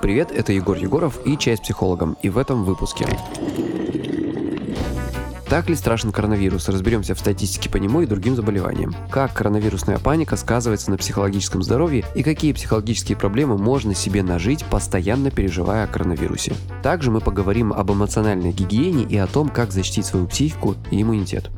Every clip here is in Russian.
Привет, это Егор Егоров и «Чай с психологом», и в этом выпуске. Так ли страшен коронавирус? Разберемся в статистике по нему и другим заболеваниям. Как коронавирусная паника сказывается на психологическом здоровье и какие психологические проблемы можно себе нажить, постоянно переживая о коронавирусе. Также мы поговорим об эмоциональной гигиене и о том, как защитить свою психику и иммунитет.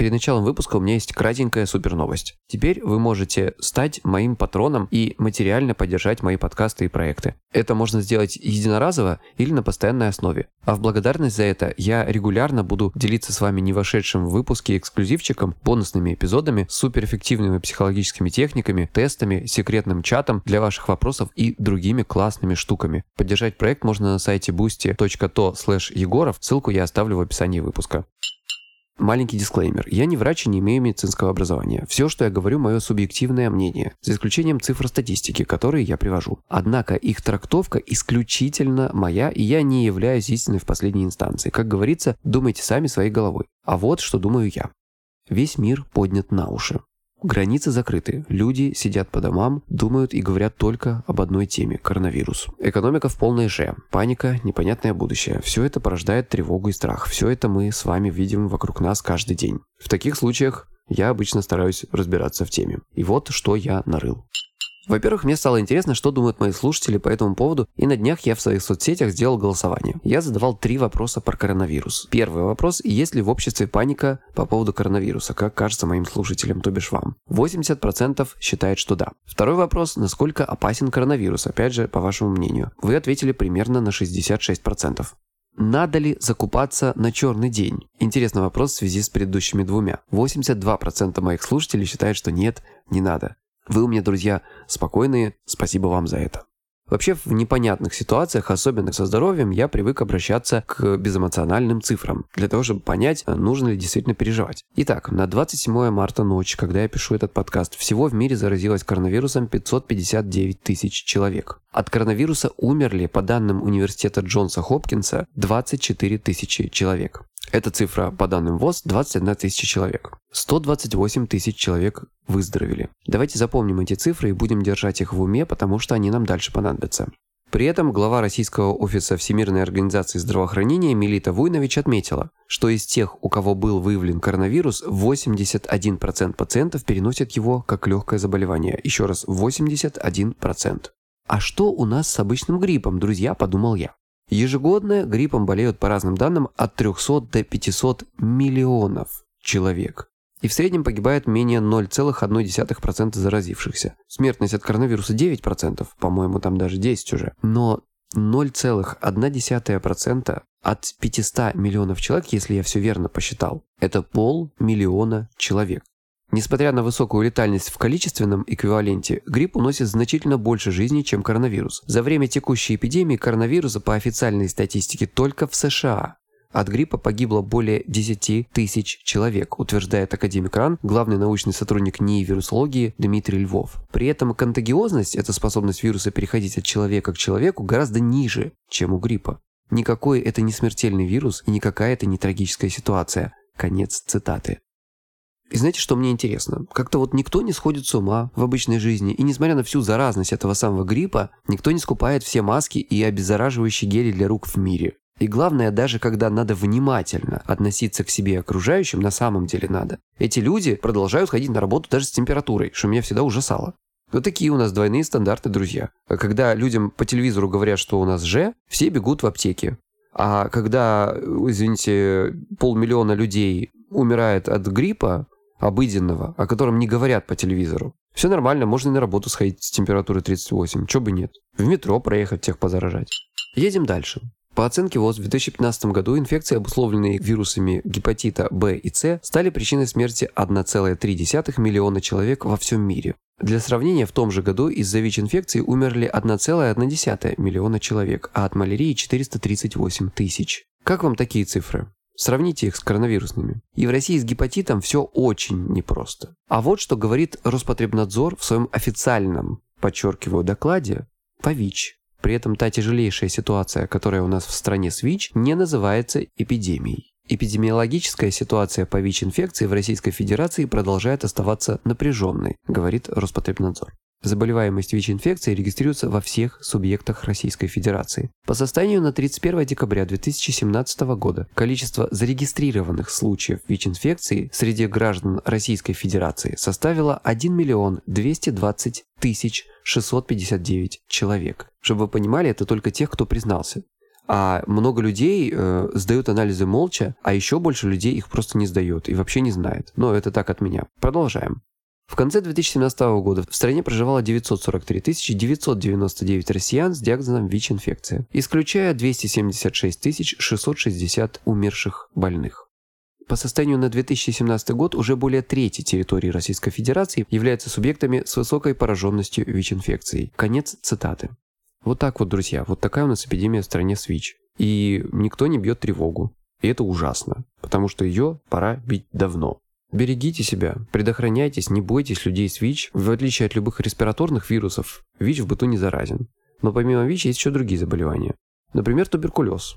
Перед началом выпуска у меня есть кратенькая супер новость. Теперь вы можете стать моим патроном и материально поддержать мои подкасты и проекты. Это можно сделать единоразово или на постоянной основе. А в благодарность за это я регулярно буду делиться с вами не вошедшим в выпуске эксклюзивчиком, бонусными эпизодами, суперэффективными психологическими техниками, тестами, секретным чатом для ваших вопросов и другими классными штуками. Поддержать проект можно на сайте boosty.to егоров, ссылку я оставлю в описании выпуска. Маленький дисклеймер. Я не врач и не имею медицинского образования. Все, что я говорю, мое субъективное мнение, за исключением цифр статистики, которые я привожу. Однако их трактовка исключительно моя, и я не являюсь истиной в последней инстанции. Как говорится, думайте сами своей головой. А вот что думаю я. Весь мир поднят на уши. Границы закрыты. Люди сидят по домам, думают и говорят только об одной теме – коронавирус. Экономика в полной же. Паника, непонятное будущее. Все это порождает тревогу и страх. Все это мы с вами видим вокруг нас каждый день. В таких случаях я обычно стараюсь разбираться в теме. И вот что я нарыл. Во-первых, мне стало интересно, что думают мои слушатели по этому поводу, и на днях я в своих соцсетях сделал голосование. Я задавал три вопроса про коронавирус. Первый вопрос, есть ли в обществе паника по поводу коронавируса, как кажется моим слушателям, то бишь вам. 80% считает, что да. Второй вопрос, насколько опасен коронавирус, опять же, по вашему мнению. Вы ответили примерно на 66%. Надо ли закупаться на черный день? Интересный вопрос в связи с предыдущими двумя. 82% моих слушателей считают, что нет, не надо. Вы у меня, друзья, спокойные, спасибо вам за это. Вообще в непонятных ситуациях, особенно со здоровьем, я привык обращаться к безэмоциональным цифрам, для того, чтобы понять, нужно ли действительно переживать. Итак, на 27 марта ночь, когда я пишу этот подкаст, всего в мире заразилось коронавирусом 559 тысяч человек. От коронавируса умерли, по данным университета Джонса Хопкинса, 24 тысячи человек. Эта цифра, по данным ВОЗ, 21 тысяча человек. 128 тысяч человек выздоровели. Давайте запомним эти цифры и будем держать их в уме, потому что они нам дальше понадобятся. При этом глава Российского офиса Всемирной организации здравоохранения Мелита Вуйнович отметила, что из тех, у кого был выявлен коронавирус, 81% пациентов переносят его как легкое заболевание. Еще раз, 81%. А что у нас с обычным гриппом, друзья, подумал я. Ежегодно гриппом болеют по разным данным от 300 до 500 миллионов человек. И в среднем погибает менее 0,1% заразившихся. Смертность от коронавируса 9%, по-моему, там даже 10 уже. Но 0,1% от 500 миллионов человек, если я все верно посчитал, это полмиллиона человек. Несмотря на высокую летальность в количественном эквиваленте, грипп уносит значительно больше жизней, чем коронавирус. За время текущей эпидемии коронавируса по официальной статистике только в США от гриппа погибло более 10 тысяч человек, утверждает академик РАН, главный научный сотрудник НИИ вирусологии Дмитрий Львов. При этом контагиозность, это способность вируса переходить от человека к человеку, гораздо ниже, чем у гриппа. Никакой это не смертельный вирус и никакая это не трагическая ситуация. Конец цитаты. И знаете, что мне интересно? Как-то вот никто не сходит с ума в обычной жизни, и несмотря на всю заразность этого самого гриппа, никто не скупает все маски и обеззараживающие гели для рук в мире. И главное, даже когда надо внимательно относиться к себе и окружающим, на самом деле надо. Эти люди продолжают ходить на работу даже с температурой, что меня всегда ужасало. Вот такие у нас двойные стандарты, друзья. Когда людям по телевизору говорят, что у нас же, все бегут в аптеки. А когда, извините, полмиллиона людей умирает от гриппа, обыденного, о котором не говорят по телевизору. Все нормально, можно и на работу сходить с температурой 38, чё бы нет. В метро проехать, всех позаражать. Едем дальше. По оценке ВОЗ, в 2015 году инфекции, обусловленные вирусами гепатита В и С, стали причиной смерти 1,3 миллиона человек во всем мире. Для сравнения, в том же году из-за ВИЧ-инфекции умерли 1,1 миллиона человек, а от малярии 438 тысяч. Как вам такие цифры? Сравните их с коронавирусными. И в России с гепатитом все очень непросто. А вот что говорит Роспотребнадзор в своем официальном, подчеркиваю, докладе по ВИЧ. При этом та тяжелейшая ситуация, которая у нас в стране с ВИЧ, не называется эпидемией. Эпидемиологическая ситуация по ВИЧ-инфекции в Российской Федерации продолжает оставаться напряженной, говорит Роспотребнадзор. Заболеваемость ВИЧ-инфекцией регистрируется во всех субъектах Российской Федерации. По состоянию на 31 декабря 2017 года количество зарегистрированных случаев ВИЧ-инфекции среди граждан Российской Федерации составило 1 миллион 220 тысяч 659 человек. Чтобы вы понимали, это только тех, кто признался. А много людей э, сдают анализы молча, а еще больше людей их просто не сдает и вообще не знает. Но это так от меня. Продолжаем. В конце 2017 года в стране проживало 943 999 россиян с диагнозом ВИЧ-инфекция, исключая 276 660 умерших больных. По состоянию на 2017 год уже более трети территории Российской Федерации являются субъектами с высокой пораженностью ВИЧ-инфекцией. Конец цитаты. Вот так вот, друзья, вот такая у нас эпидемия в стране с ВИЧ. И никто не бьет тревогу. И это ужасно, потому что ее пора бить давно. Берегите себя, предохраняйтесь, не бойтесь людей с ВИЧ. В отличие от любых респираторных вирусов, ВИЧ в быту не заразен. Но помимо ВИЧ есть еще другие заболевания. Например, туберкулез.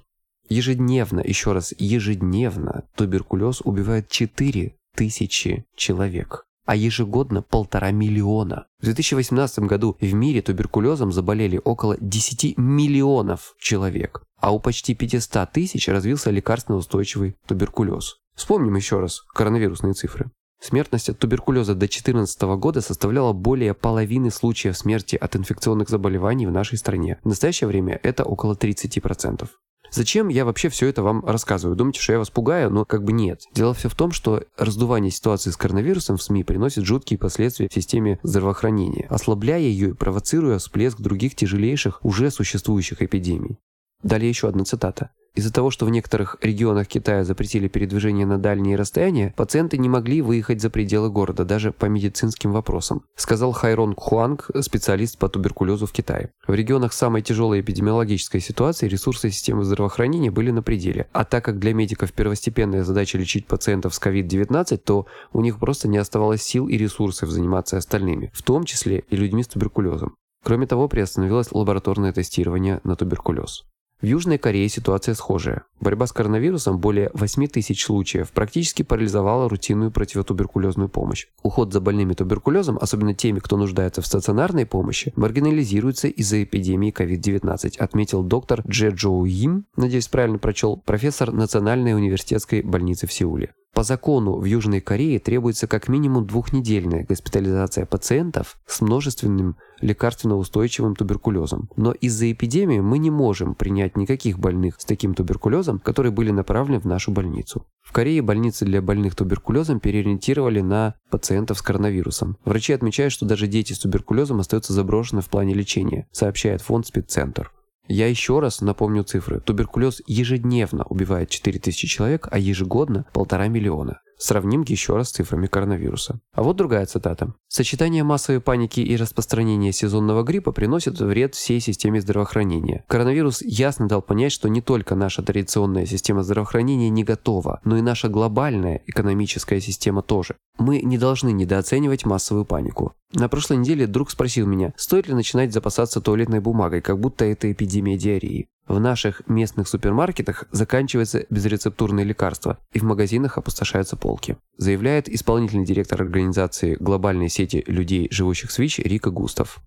Ежедневно, еще раз, ежедневно туберкулез убивает 4 тысячи человек а ежегодно полтора миллиона. В 2018 году в мире туберкулезом заболели около 10 миллионов человек, а у почти 500 тысяч развился лекарственно устойчивый туберкулез. Вспомним еще раз коронавирусные цифры. Смертность от туберкулеза до 2014 года составляла более половины случаев смерти от инфекционных заболеваний в нашей стране. В настоящее время это около 30%. Зачем я вообще все это вам рассказываю? Думаете, что я вас пугаю? Но как бы нет. Дело все в том, что раздувание ситуации с коронавирусом в СМИ приносит жуткие последствия в системе здравоохранения, ослабляя ее и провоцируя всплеск других тяжелейших уже существующих эпидемий. Далее еще одна цитата. Из-за того, что в некоторых регионах Китая запретили передвижение на дальние расстояния, пациенты не могли выехать за пределы города даже по медицинским вопросам, сказал Хайрон Хуанг, специалист по туберкулезу в Китае. В регионах самой тяжелой эпидемиологической ситуации ресурсы системы здравоохранения были на пределе, а так как для медиков первостепенная задача лечить пациентов с COVID-19, то у них просто не оставалось сил и ресурсов заниматься остальными, в том числе и людьми с туберкулезом. Кроме того, приостановилось лабораторное тестирование на туберкулез. В Южной Корее ситуация схожая. Борьба с коронавирусом более 8 тысяч случаев практически парализовала рутинную противотуберкулезную помощь. Уход за больными туберкулезом, особенно теми, кто нуждается в стационарной помощи, маргинализируется из-за эпидемии COVID-19, отметил доктор Дже Джоу Им, надеюсь правильно прочел, профессор Национальной университетской больницы в Сеуле. По закону в Южной Корее требуется как минимум двухнедельная госпитализация пациентов с множественным лекарственно-устойчивым туберкулезом. Но из-за эпидемии мы не можем принять никаких больных с таким туберкулезом, которые были направлены в нашу больницу. В Корее больницы для больных туберкулезом переориентировали на пациентов с коронавирусом. Врачи отмечают, что даже дети с туберкулезом остаются заброшены в плане лечения, сообщает фонд Спеццентр. Я еще раз напомню цифры. Туберкулез ежедневно убивает 4000 человек, а ежегодно полтора миллиона. Сравним еще раз с цифрами коронавируса. А вот другая цитата. Сочетание массовой паники и распространения сезонного гриппа приносит вред всей системе здравоохранения. Коронавирус ясно дал понять, что не только наша традиционная система здравоохранения не готова, но и наша глобальная экономическая система тоже. Мы не должны недооценивать массовую панику. На прошлой неделе друг спросил меня, стоит ли начинать запасаться туалетной бумагой, как будто это эпидемия диареи. В наших местных супермаркетах заканчиваются безрецептурные лекарства, и в магазинах опустошаются полки, заявляет исполнительный директор организации глобальной сети людей, живущих с ВИЧ, Рика Густав.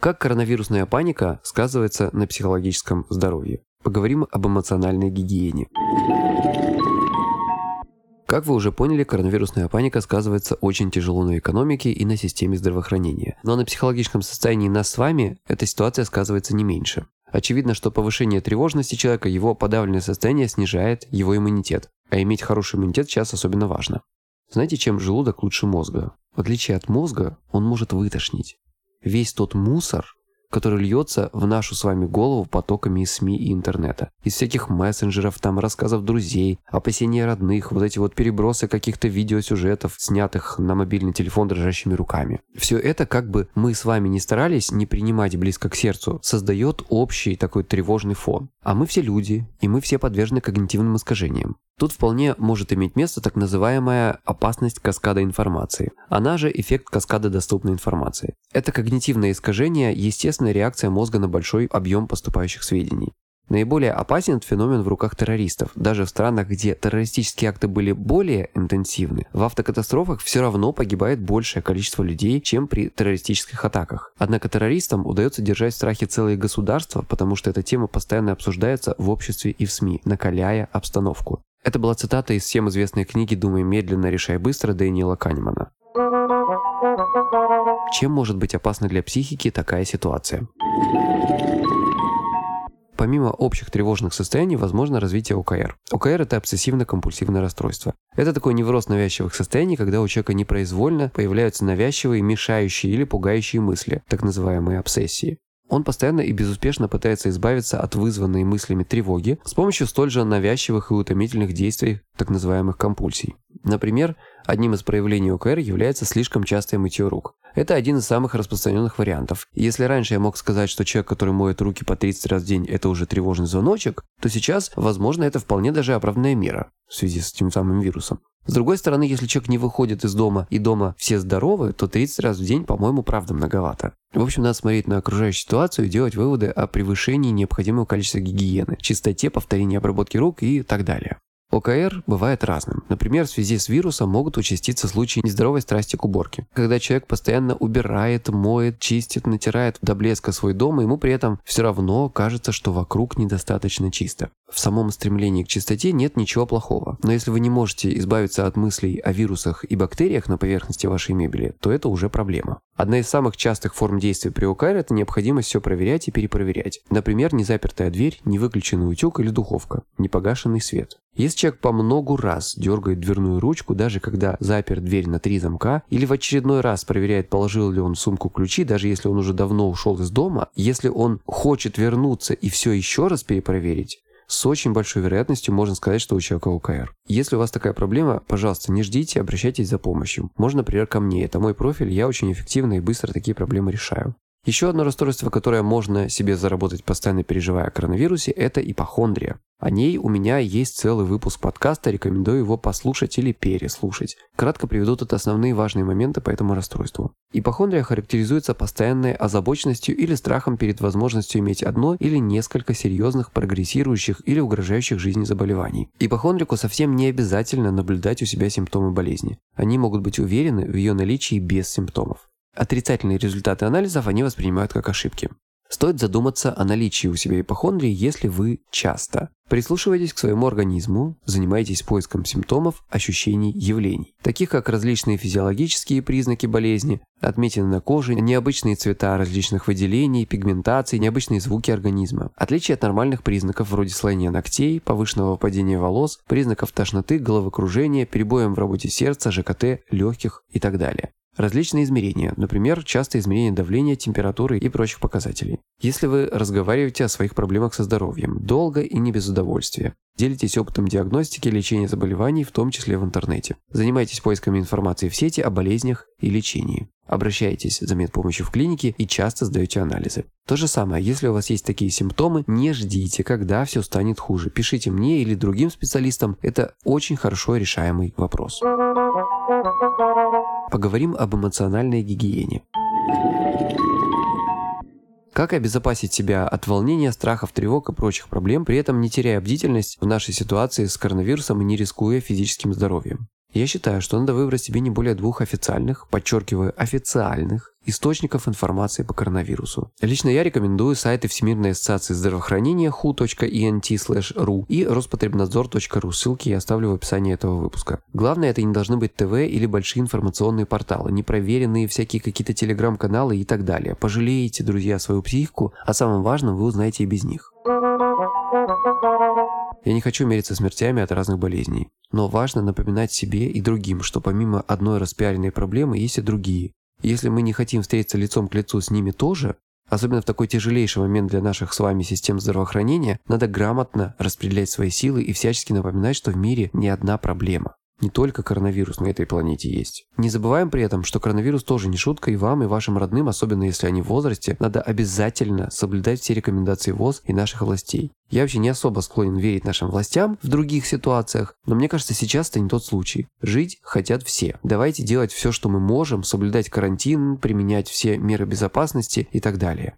Как коронавирусная паника сказывается на психологическом здоровье? Поговорим об эмоциональной гигиене. Как вы уже поняли, коронавирусная паника сказывается очень тяжело на экономике и на системе здравоохранения. Но на психологическом состоянии нас с вами эта ситуация сказывается не меньше. Очевидно, что повышение тревожности человека, его подавленное состояние снижает его иммунитет. А иметь хороший иммунитет сейчас особенно важно. Знаете, чем желудок лучше мозга? В отличие от мозга, он может вытошнить. Весь тот мусор, который льется в нашу с вами голову потоками из СМИ и интернета. Из всяких мессенджеров, там рассказов друзей, опасения родных, вот эти вот перебросы каких-то видеосюжетов, снятых на мобильный телефон дрожащими руками. Все это, как бы мы с вами не старались не принимать близко к сердцу, создает общий такой тревожный фон. А мы все люди, и мы все подвержены когнитивным искажениям. Тут вполне может иметь место так называемая опасность каскада информации. Она же эффект каскада доступной информации. Это когнитивное искажение – естественная реакция мозга на большой объем поступающих сведений. Наиболее опасен этот феномен в руках террористов. Даже в странах, где террористические акты были более интенсивны, в автокатастрофах все равно погибает большее количество людей, чем при террористических атаках. Однако террористам удается держать в страхе целые государства, потому что эта тема постоянно обсуждается в обществе и в СМИ, накаляя обстановку. Это была цитата из всем известной книги «Думай медленно, решай быстро» Дэниела Канемана. Чем может быть опасна для психики такая ситуация? Помимо общих тревожных состояний, возможно развитие ОКР. ОКР – это обсессивно-компульсивное расстройство. Это такой невроз навязчивых состояний, когда у человека непроизвольно появляются навязчивые, мешающие или пугающие мысли, так называемые обсессии. Он постоянно и безуспешно пытается избавиться от вызванной мыслями тревоги с помощью столь же навязчивых и утомительных действий, так называемых компульсий. Например, одним из проявлений ОКР является слишком частое мытье рук. Это один из самых распространенных вариантов. Если раньше я мог сказать, что человек, который моет руки по 30 раз в день, это уже тревожный звоночек, то сейчас, возможно, это вполне даже оправданная мера в связи с тем самым вирусом. С другой стороны, если человек не выходит из дома и дома все здоровы, то 30 раз в день, по-моему, правда многовато. В общем, надо смотреть на окружающую ситуацию и делать выводы о превышении необходимого количества гигиены, чистоте, повторении обработки рук и так далее. ОКР бывает разным. Например, в связи с вирусом могут участиться случаи нездоровой страсти к уборке. Когда человек постоянно убирает, моет, чистит, натирает до блеска свой дом, и ему при этом все равно кажется, что вокруг недостаточно чисто. В самом стремлении к чистоте нет ничего плохого. Но если вы не можете избавиться от мыслей о вирусах и бактериях на поверхности вашей мебели, то это уже проблема. Одна из самых частых форм действия при ОКР – это необходимость все проверять и перепроверять. Например, незапертая дверь, невыключенный утюг или духовка, непогашенный свет. Если человек по многу раз дергает дверную ручку, даже когда запер дверь на три замка, или в очередной раз проверяет, положил ли он в сумку ключи, даже если он уже давно ушел из дома, если он хочет вернуться и все еще раз перепроверить, с очень большой вероятностью можно сказать, что у человека ОКР. Если у вас такая проблема, пожалуйста, не ждите, обращайтесь за помощью. Можно, например, ко мне. Это мой профиль, я очень эффективно и быстро такие проблемы решаю. Еще одно расстройство, которое можно себе заработать, постоянно переживая о коронавирусе, это ипохондрия. О ней у меня есть целый выпуск подкаста, рекомендую его послушать или переслушать. Кратко приведу тут основные важные моменты по этому расстройству. Ипохондрия характеризуется постоянной озабоченностью или страхом перед возможностью иметь одно или несколько серьезных, прогрессирующих или угрожающих жизни заболеваний. Ипохондрику совсем не обязательно наблюдать у себя симптомы болезни. Они могут быть уверены в ее наличии без симптомов. Отрицательные результаты анализов они воспринимают как ошибки. Стоит задуматься о наличии у себя ипохондрии, если вы часто прислушиваетесь к своему организму, занимаетесь поиском симптомов, ощущений, явлений, таких как различные физиологические признаки болезни, отметины на коже, необычные цвета различных выделений, пигментации, необычные звуки организма, отличие от нормальных признаков вроде слоения ногтей, повышенного падения волос, признаков тошноты, головокружения, перебоем в работе сердца, ЖКТ, легких и так далее. Различные измерения, например, частое измерение давления, температуры и прочих показателей. Если вы разговариваете о своих проблемах со здоровьем, долго и не без удовольствия. Делитесь опытом диагностики и лечения заболеваний, в том числе в интернете. Занимайтесь поисками информации в сети о болезнях и лечении. Обращайтесь за медпомощью в клинике и часто сдаете анализы. То же самое, если у вас есть такие симптомы, не ждите, когда все станет хуже. Пишите мне или другим специалистам, это очень хорошо решаемый вопрос. Поговорим об эмоциональной гигиене. Как обезопасить себя от волнения, страхов, тревог и прочих проблем, при этом не теряя бдительность в нашей ситуации с коронавирусом и не рискуя физическим здоровьем? Я считаю, что надо выбрать себе не более двух официальных, подчеркиваю, официальных источников информации по коронавирусу. Лично я рекомендую сайты Всемирной ассоциации здравоохранения who.ent/ru и Роспотребнадзор.ру. Ссылки я оставлю в описании этого выпуска. Главное, это не должны быть ТВ или большие информационные порталы, непроверенные всякие какие-то телеграм-каналы и так далее. Пожалеете, друзья, свою психику, а самым важным вы узнаете и без них. Я не хочу мериться смертями от разных болезней. Но важно напоминать себе и другим, что помимо одной распиаренной проблемы есть и другие. Если мы не хотим встретиться лицом к лицу с ними тоже, особенно в такой тяжелейший момент для наших с вами систем здравоохранения, надо грамотно распределять свои силы и всячески напоминать, что в мире не одна проблема. Не только коронавирус на этой планете есть. Не забываем при этом, что коронавирус тоже не шутка, и вам, и вашим родным, особенно если они в возрасте, надо обязательно соблюдать все рекомендации ВОЗ и наших властей. Я вообще не особо склонен верить нашим властям в других ситуациях, но мне кажется, сейчас это не тот случай. Жить хотят все. Давайте делать все, что мы можем, соблюдать карантин, применять все меры безопасности и так далее.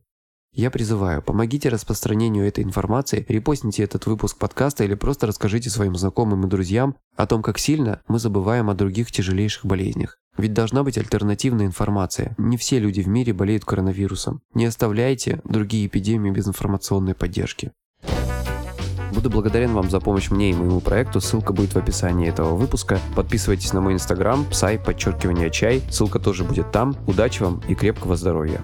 Я призываю, помогите распространению этой информации, репостните этот выпуск подкаста или просто расскажите своим знакомым и друзьям о том, как сильно мы забываем о других тяжелейших болезнях. Ведь должна быть альтернативная информация. Не все люди в мире болеют коронавирусом. Не оставляйте другие эпидемии без информационной поддержки. Буду благодарен вам за помощь мне и моему проекту. Ссылка будет в описании этого выпуска. Подписывайтесь на мой инстаграм, псай, подчеркивание чай. Ссылка тоже будет там. Удачи вам и крепкого здоровья.